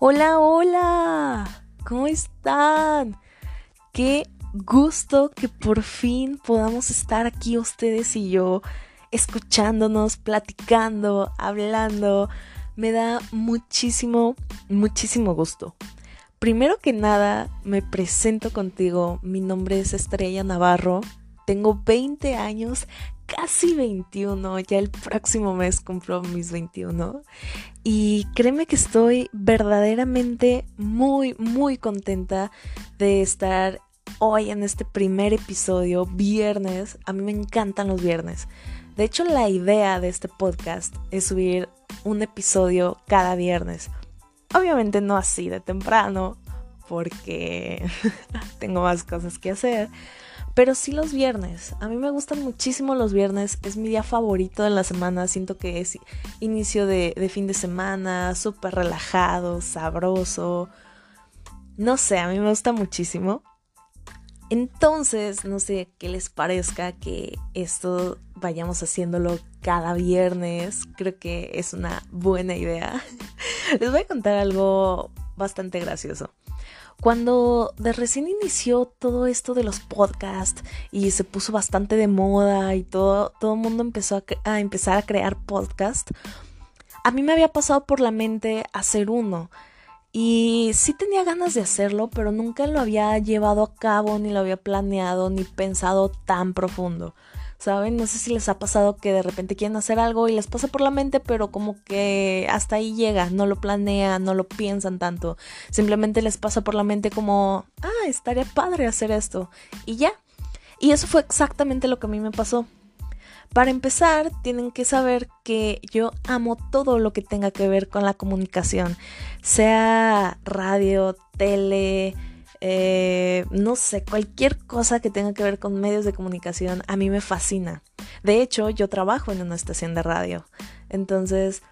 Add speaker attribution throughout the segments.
Speaker 1: Hola, hola, ¿cómo están? Qué gusto que por fin podamos estar aquí ustedes y yo, escuchándonos, platicando, hablando. Me da muchísimo, muchísimo gusto. Primero que nada, me presento contigo. Mi nombre es Estrella Navarro. Tengo 20 años, casi 21, ya el próximo mes cumplo mis 21 y créeme que estoy verdaderamente muy, muy contenta de estar hoy en este primer episodio, viernes. A mí me encantan los viernes. De hecho, la idea de este podcast es subir un episodio cada viernes. Obviamente no así de temprano, porque tengo más cosas que hacer pero sí los viernes. A mí me gustan muchísimo los viernes. Es mi día favorito de la semana. Siento que es inicio de, fin de semana, súper relajado, sabroso. No sé, a mí me gusta muchísimo. Entonces, no sé qué les parezca que esto vayamos haciéndolo cada viernes. Creo que es una buena idea. Les voy a contar algo bastante gracioso. Cuando de recién inició todo esto de los podcasts y se puso bastante de moda y todo, todo el mundo empezó a, a empezar a crear podcasts, a mí me había pasado por la mente hacer uno. Y sí tenía ganas de hacerlo, pero nunca lo había llevado a cabo, ni lo había planeado, ni pensado tan profundo. ¿Saben? No sé si les ha pasado que de repente quieren hacer algo y les pasa por la mente, pero como que hasta ahí llega, no lo planean, no lo piensan tanto. Simplemente les pasa por la mente como, ah, estaría padre hacer esto. Y ya. Y eso fue exactamente lo que a mí me pasó. Para empezar, tienen que saber que yo amo todo lo que tenga que ver con la comunicación, sea radio, tele, eh, no sé, cualquier cosa que tenga que ver con medios de comunicación, a mí me fascina. De hecho, yo trabajo en una estación de radio. Entonces,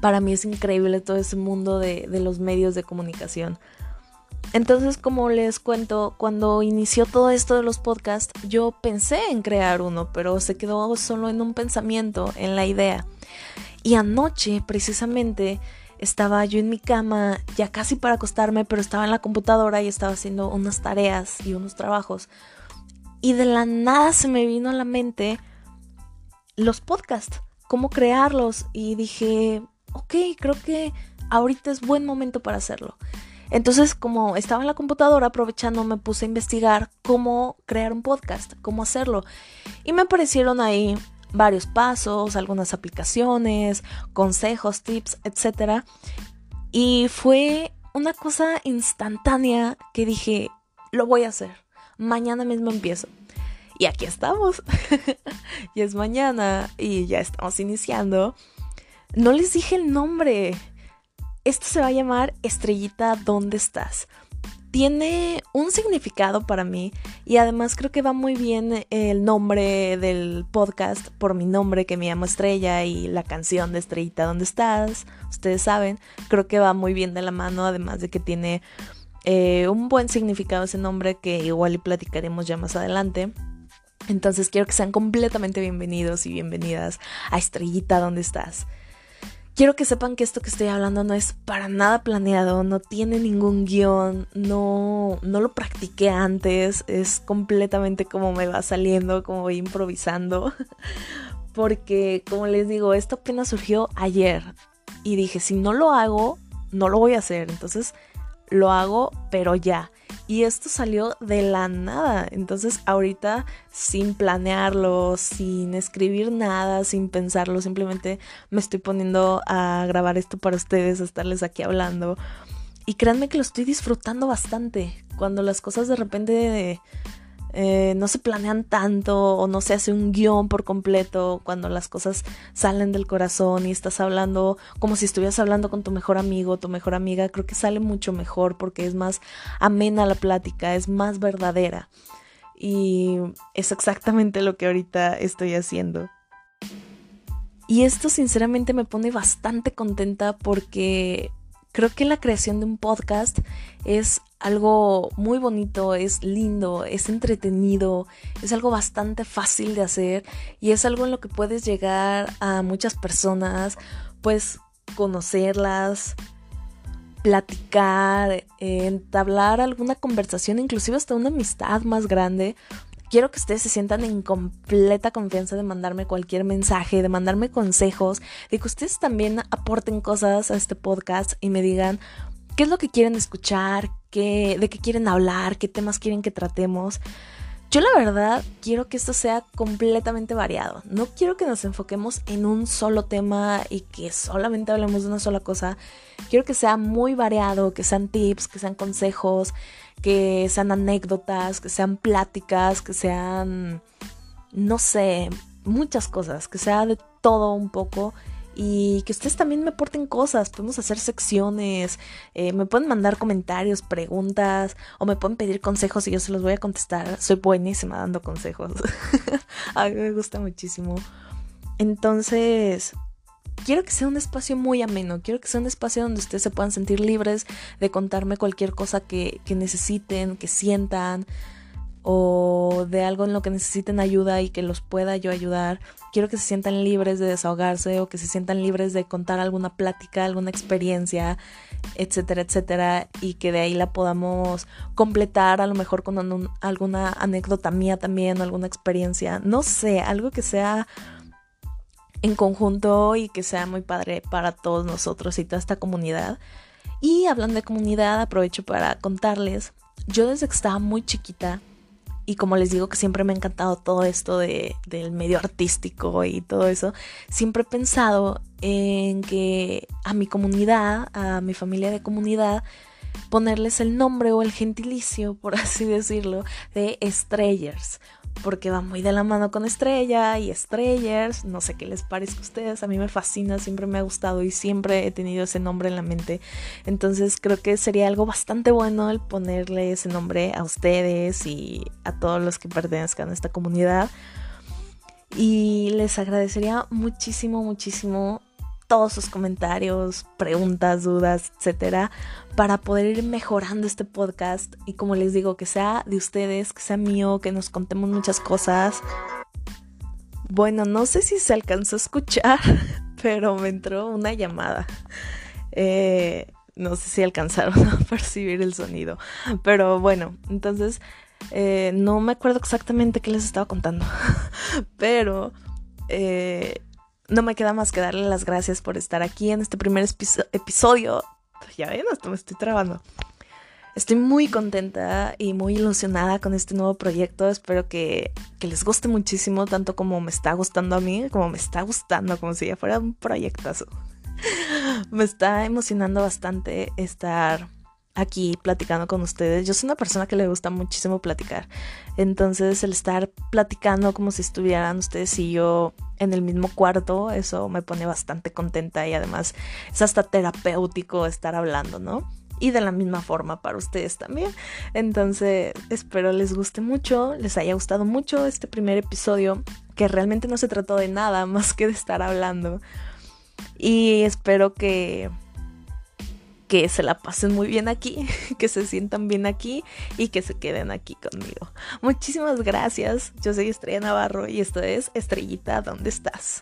Speaker 1: para mí es increíble todo ese mundo de, de los medios de comunicación. Entonces, como les cuento, cuando inició todo esto de los podcasts, yo pensé en crear uno, pero se quedó solo en un pensamiento, en la idea. Y anoche, precisamente, estaba yo en mi cama, ya casi para acostarme, pero estaba en la computadora y estaba haciendo unas tareas y unos trabajos. Y de la nada se me vino a la mente los podcasts, cómo crearlos. Y dije, ok, creo que ahorita es buen momento para hacerlo. Entonces, como estaba en la computadora, aprovechando, me puse a investigar cómo crear un podcast, cómo hacerlo. Y me aparecieron ahí varios pasos, algunas aplicaciones, consejos, tips, etc. Y fue una cosa instantánea que dije, lo voy a hacer. Mañana mismo empiezo. Y aquí estamos. y es mañana y ya estamos iniciando. No les dije el nombre. Esto se va a llamar Estrellita, ¿dónde estás? Tiene un significado para mí y además creo que va muy bien el nombre del podcast por mi nombre que me llamo Estrella y la canción de Estrellita ¿Dónde estás? Ustedes saben, creo que va muy bien de la mano además de que tiene eh, un buen significado ese nombre que igual y platicaremos ya más adelante. Entonces quiero que sean completamente bienvenidos y bienvenidas a Estrellita ¿Dónde estás? Quiero que sepan que esto que estoy hablando no es para nada planeado, no tiene ningún guion, no, no lo practiqué antes, es completamente como me va saliendo, como voy improvisando. Porque, como les digo, esto apenas surgió ayer y dije, si no lo hago, no lo voy a hacer. Entonces, lo hago, pero ya. Y esto salió de la nada. Entonces ahorita sin planearlo, sin escribir nada, sin pensarlo, simplemente me estoy poniendo a grabar esto para ustedes, a estarles aquí hablando. Y créanme que lo estoy disfrutando bastante. Cuando las cosas de repente eh, no se planean tanto o no se hace un guion por completo cuando las cosas salen del corazón y estás hablando como si estuvieras hablando con tu mejor amigo tu mejor amiga, creo que sale mucho mejor porque es más amena la plática, es más verdadera. Y es exactamente lo que ahorita estoy haciendo. Y esto sinceramente me pone bastante contenta porque creo que la creación de un podcast es algo muy bonito, es lindo, es entretenido, es algo bastante fácil de hacer y es algo en lo que puedes llegar a muchas personas, pues conocerlas, platicar, entablar alguna conversación, inclusive hasta una amistad más grande. Quiero que ustedes se sientan en completa confianza de mandarme cualquier mensaje, de mandarme consejos, de que ustedes también aporten cosas a este podcast y me digan qué es lo que quieren escuchar, qué, de qué quieren hablar, qué temas quieren que tratemos. Yo la verdad quiero que esto sea completamente variado. No quiero que nos enfoquemos en un solo tema y que solamente hablemos de una sola cosa. Quiero que sea muy variado, que sean tips, que sean consejos, que sean anécdotas, que sean pláticas, que sean, no sé, muchas cosas, que sea de todo un poco y que ustedes también me aporten cosas, podemos hacer secciones, eh, me pueden mandar comentarios, preguntas o me pueden pedir consejos y yo se los voy a contestar. Soy buenísima dando consejos. a mí me gusta muchísimo. Entonces, quiero que sea un espacio muy ameno, quiero que sea un espacio donde ustedes se puedan sentir libres de contarme cualquier cosa que, que necesiten, que sientan o de algo en lo que necesiten ayuda y que los pueda yo ayudar. Quiero que se sientan libres de desahogarse o que se sientan libres de contar alguna plática, alguna experiencia, etcétera, etcétera, y que de ahí la podamos completar a lo mejor con alguna anécdota mía también o alguna experiencia. No sé, algo que sea en conjunto y que sea muy padre para todos nosotros y toda esta comunidad. Y hablando de comunidad, aprovecho para contarles, yo desde que estaba muy chiquita, y como les digo que siempre me ha encantado todo esto de, del medio artístico y todo eso, siempre he pensado en que a mi comunidad, a mi familia de comunidad, ponerles el nombre o el gentilicio, por así decirlo, de estrellers porque va muy de la mano con Estrella y Estrellers, no sé qué les parezca a ustedes, a mí me fascina, siempre me ha gustado y siempre he tenido ese nombre en la mente, entonces creo que sería algo bastante bueno el ponerle ese nombre a ustedes y a todos los que pertenezcan a esta comunidad. Y les agradecería muchísimo, muchísimo todos sus comentarios, preguntas, dudas, etcétera, para poder ir mejorando este podcast y como les digo, que sea de ustedes, que sea mío, que nos contemos muchas cosas. Bueno, no sé si se alcanzó a escuchar, pero me entró una llamada. Eh, no sé si alcanzaron a percibir el sonido, pero bueno, entonces eh, no me acuerdo exactamente qué les estaba contando, pero eh, no me queda más que darle las gracias por estar aquí en este primer episodio. Ya ven, hasta me estoy trabando. Estoy muy contenta y muy ilusionada con este nuevo proyecto. Espero que, que, les guste muchísimo, tanto como me está gustando a mí, como me está gustando, como si ya fuera un proyectazo. me está emocionando bastante estar aquí platicando con ustedes. Yo soy una persona que le gusta muchísimo platicar. Entonces el estar platicando como si estuvieran ustedes y yo en el mismo cuarto, eso me pone bastante contenta y además es hasta terapéutico estar hablando, ¿no? Y de la misma forma para ustedes también. Entonces espero les guste mucho, les haya gustado mucho este primer episodio, que realmente no se trató de nada más que de estar hablando. Y espero que que se la pasen muy bien aquí, que se sientan bien aquí y que se queden aquí conmigo. Muchísimas gracias. Yo soy Estrella Navarro y esto es Estrellita, ¿dónde estás?